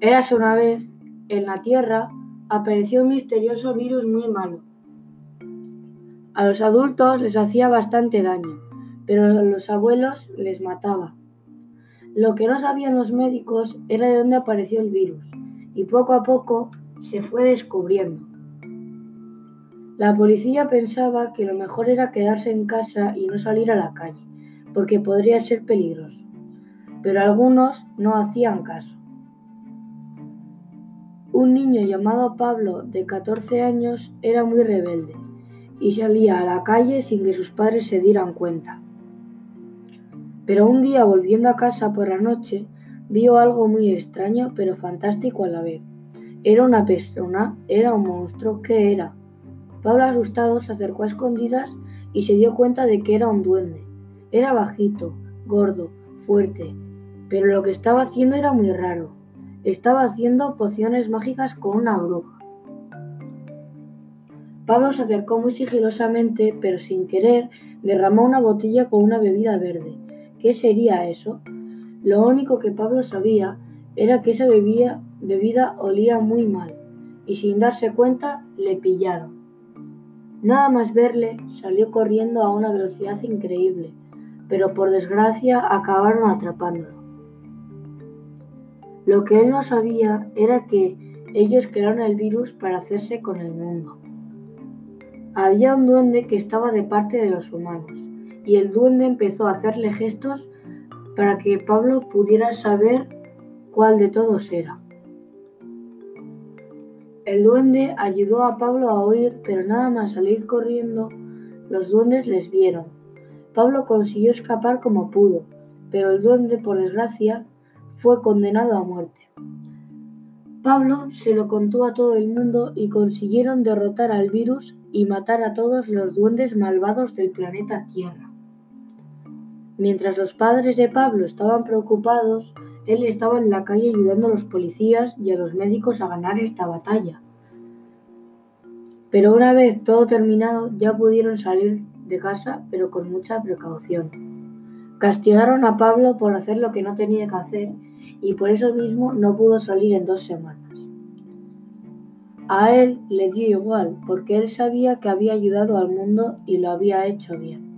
Érase una vez, en la Tierra, apareció un misterioso virus muy malo. A los adultos les hacía bastante daño, pero a los abuelos les mataba. Lo que no sabían los médicos era de dónde apareció el virus, y poco a poco se fue descubriendo. La policía pensaba que lo mejor era quedarse en casa y no salir a la calle, porque podría ser peligroso, pero algunos no hacían caso. Un niño llamado Pablo, de 14 años, era muy rebelde y salía a la calle sin que sus padres se dieran cuenta. Pero un día volviendo a casa por la noche, vio algo muy extraño pero fantástico a la vez. Era una persona, era un monstruo, ¿qué era? Pablo asustado se acercó a escondidas y se dio cuenta de que era un duende. Era bajito, gordo, fuerte, pero lo que estaba haciendo era muy raro. Estaba haciendo pociones mágicas con una bruja. Pablo se acercó muy sigilosamente, pero sin querer derramó una botella con una bebida verde. ¿Qué sería eso? Lo único que Pablo sabía era que esa bebida, bebida olía muy mal, y sin darse cuenta le pillaron. Nada más verle, salió corriendo a una velocidad increíble, pero por desgracia acabaron atrapándolo. Lo que él no sabía era que ellos crearon el virus para hacerse con el mundo. Había un duende que estaba de parte de los humanos, y el duende empezó a hacerle gestos para que Pablo pudiera saber cuál de todos era. El duende ayudó a Pablo a huir, pero nada más salir corriendo, los duendes les vieron. Pablo consiguió escapar como pudo, pero el duende, por desgracia, fue condenado a muerte. Pablo se lo contó a todo el mundo y consiguieron derrotar al virus y matar a todos los duendes malvados del planeta Tierra. Mientras los padres de Pablo estaban preocupados, él estaba en la calle ayudando a los policías y a los médicos a ganar esta batalla. Pero una vez todo terminado, ya pudieron salir de casa, pero con mucha precaución. Castigaron a Pablo por hacer lo que no tenía que hacer y por eso mismo no pudo salir en dos semanas. A él le dio igual, porque él sabía que había ayudado al mundo y lo había hecho bien.